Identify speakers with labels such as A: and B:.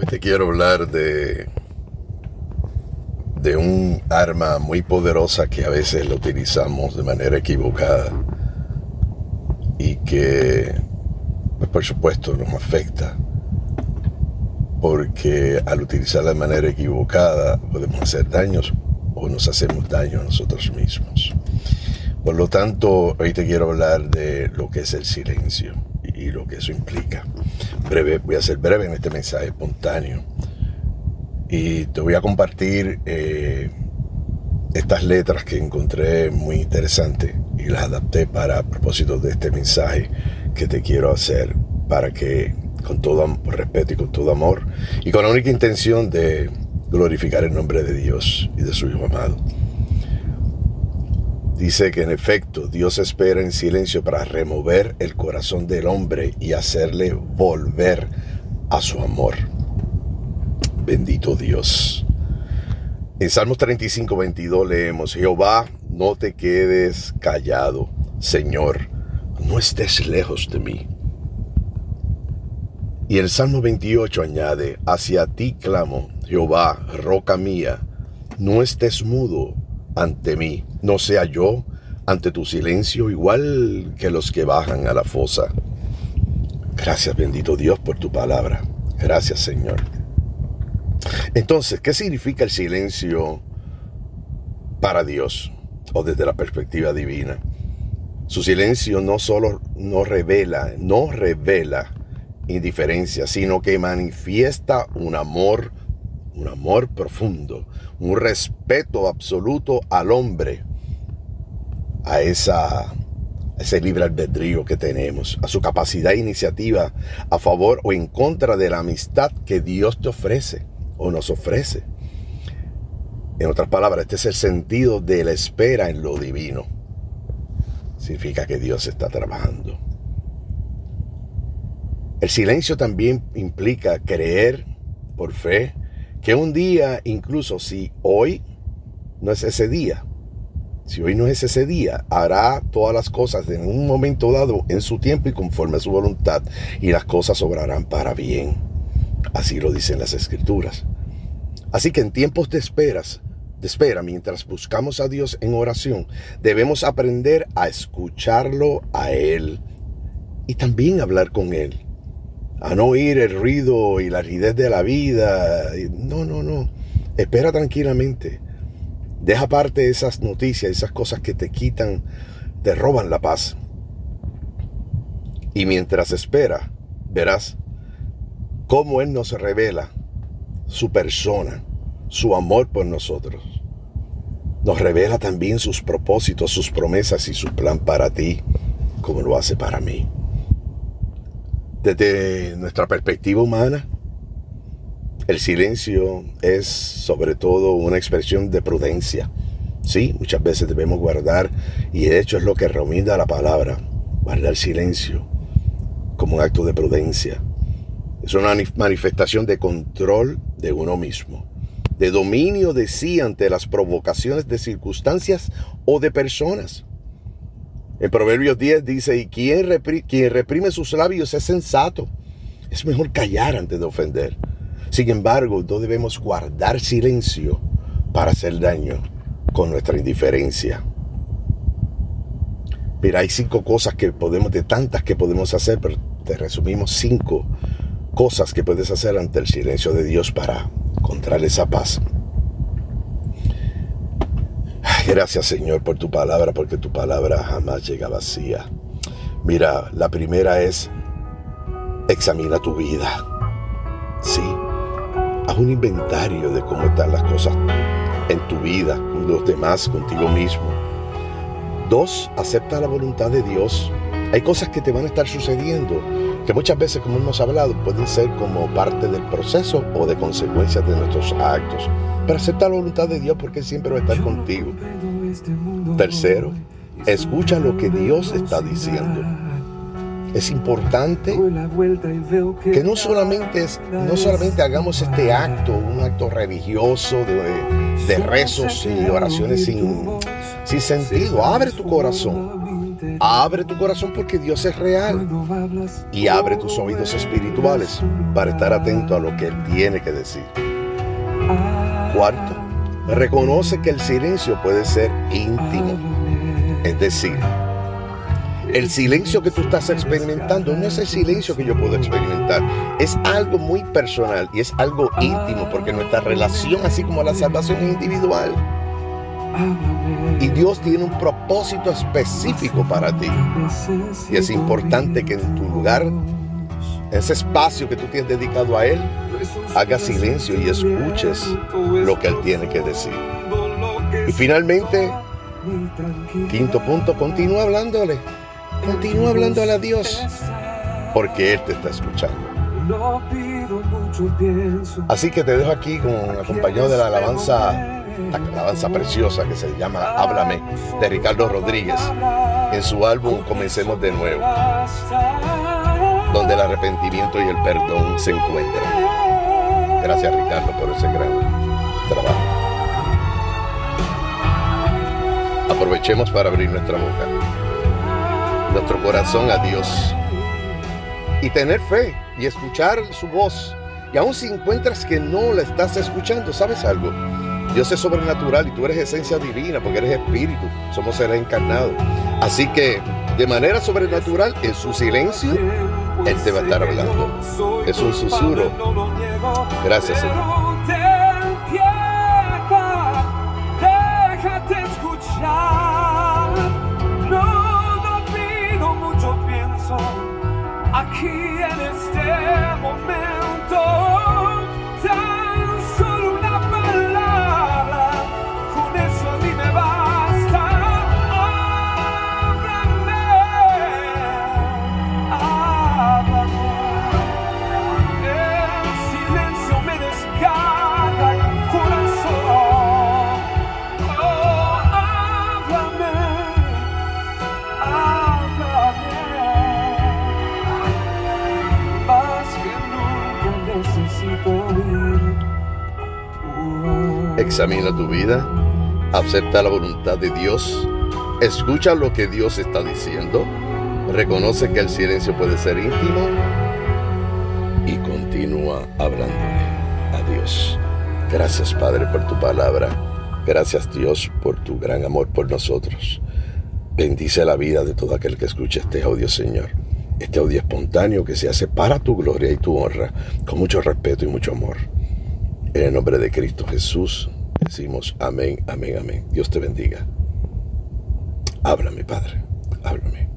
A: Hoy te quiero hablar de, de un arma muy poderosa que a veces lo utilizamos de manera equivocada y que, pues, por supuesto, nos afecta. Porque al utilizarla de manera equivocada podemos hacer daños o nos hacemos daño a nosotros mismos. Por lo tanto, hoy te quiero hablar de lo que es el silencio y lo que eso implica. Breve, voy a ser breve en este mensaje espontáneo. Y te voy a compartir eh, estas letras que encontré muy interesantes y las adapté para propósitos de este mensaje que te quiero hacer para que con todo respeto y con todo amor y con la única intención de glorificar el nombre de Dios y de su Hijo amado Dice que en efecto Dios espera en silencio para remover el corazón del hombre y hacerle volver a su amor. Bendito Dios. En Salmos 35, 22 leemos, Jehová, no te quedes callado, Señor, no estés lejos de mí. Y el Salmo 28 añade, hacia ti clamo, Jehová, roca mía, no estés mudo ante mí, no sea yo ante tu silencio igual que los que bajan a la fosa. Gracias bendito Dios por tu palabra. Gracias Señor. Entonces, ¿qué significa el silencio para Dios o desde la perspectiva divina? Su silencio no solo no revela, no revela indiferencia, sino que manifiesta un amor un amor profundo, un respeto absoluto al hombre, a esa ese libre albedrío que tenemos, a su capacidad e iniciativa a favor o en contra de la amistad que Dios te ofrece o nos ofrece. En otras palabras, este es el sentido de la espera en lo divino. Significa que Dios está trabajando. El silencio también implica creer por fe que un día, incluso si hoy no es ese día, si hoy no es ese día, hará todas las cosas en un momento dado, en su tiempo y conforme a su voluntad, y las cosas obrarán para bien. Así lo dicen las escrituras. Así que en tiempos de esperas, de espera, mientras buscamos a Dios en oración, debemos aprender a escucharlo a Él y también hablar con Él a no oír el ruido y la rigidez de la vida. No, no, no. Espera tranquilamente. Deja aparte esas noticias, esas cosas que te quitan, te roban la paz. Y mientras espera, verás cómo Él nos revela su persona, su amor por nosotros. Nos revela también sus propósitos, sus promesas y su plan para ti, como lo hace para mí desde nuestra perspectiva humana, el silencio es sobre todo una expresión de prudencia. Sí, muchas veces debemos guardar, y de hecho es lo que recomienda la palabra, guardar silencio como un acto de prudencia. Es una manifestación de control de uno mismo, de dominio de sí ante las provocaciones de circunstancias o de personas. En Proverbios 10 dice, y quien, reprime sus labios es sensato. Es mejor callar antes de ofender. Sin embargo, no debemos guardar silencio para hacer daño con nuestra indiferencia. Mira, hay cinco cosas que podemos, de tantas que podemos hacer, pero te resumimos cinco cosas que puedes hacer ante el silencio de Dios para encontrar esa paz. Gracias Señor por tu palabra, porque tu palabra jamás llega vacía. Mira, la primera es, examina tu vida. Sí, haz un inventario de cómo están las cosas en tu vida, con los demás, contigo mismo. Dos, acepta la voluntad de Dios. Hay cosas que te van a estar sucediendo que muchas veces, como hemos hablado, pueden ser como parte del proceso o de consecuencias de nuestros actos. Pero acepta la voluntad de Dios porque siempre va a estar contigo. Tercero, escucha lo que Dios está diciendo. Es importante que no solamente, no solamente hagamos este acto, un acto religioso de, rezos y oraciones sin, sin sentido. Abre tu corazón Abre tu corazón porque Dios es real. Y abre tus oídos espirituales para estar atento a lo que Él tiene que decir. Cuarto, reconoce que el silencio puede ser íntimo. Es decir, el silencio que tú estás experimentando no es el silencio que yo puedo experimentar. Es algo muy personal y es algo íntimo porque nuestra relación, así como la salvación, es individual. Y Dios tiene un propósito específico para ti. Y es importante que en tu lugar, ese espacio que tú tienes dedicado a Él, hagas silencio y escuches lo que Él tiene que decir. Y finalmente, quinto punto, continúa hablándole. Continúa hablándole a Dios, porque Él te está escuchando. Así que te dejo aquí con acompañado de la alabanza, la alabanza preciosa que se llama Háblame, de Ricardo Rodríguez, en su álbum Comencemos de nuevo, donde el arrepentimiento y el perdón se encuentran. Gracias Ricardo por ese gran trabajo. Aprovechemos para abrir nuestra boca nuestro corazón a Dios. Y tener fe y escuchar su voz. Y aun si encuentras que no la estás escuchando, ¿sabes algo? Dios es sobrenatural y tú eres esencia divina porque eres espíritu. Somos seres encarnados. Así que de manera sobrenatural, en su silencio, Él te va a estar hablando. Es un susurro. Gracias, Señor. Examina tu vida, acepta la voluntad de Dios, escucha lo que Dios está diciendo, reconoce que el silencio puede ser íntimo y continúa hablándole a Dios. Gracias Padre por tu palabra. Gracias Dios por tu gran amor por nosotros. Bendice la vida de todo aquel que escuche este audio, Señor. Este audio espontáneo que se hace para tu gloria y tu honra, con mucho respeto y mucho amor. En el nombre de Cristo Jesús decimos amén, amén, amén. Dios te bendiga. Háblame, Padre, háblame.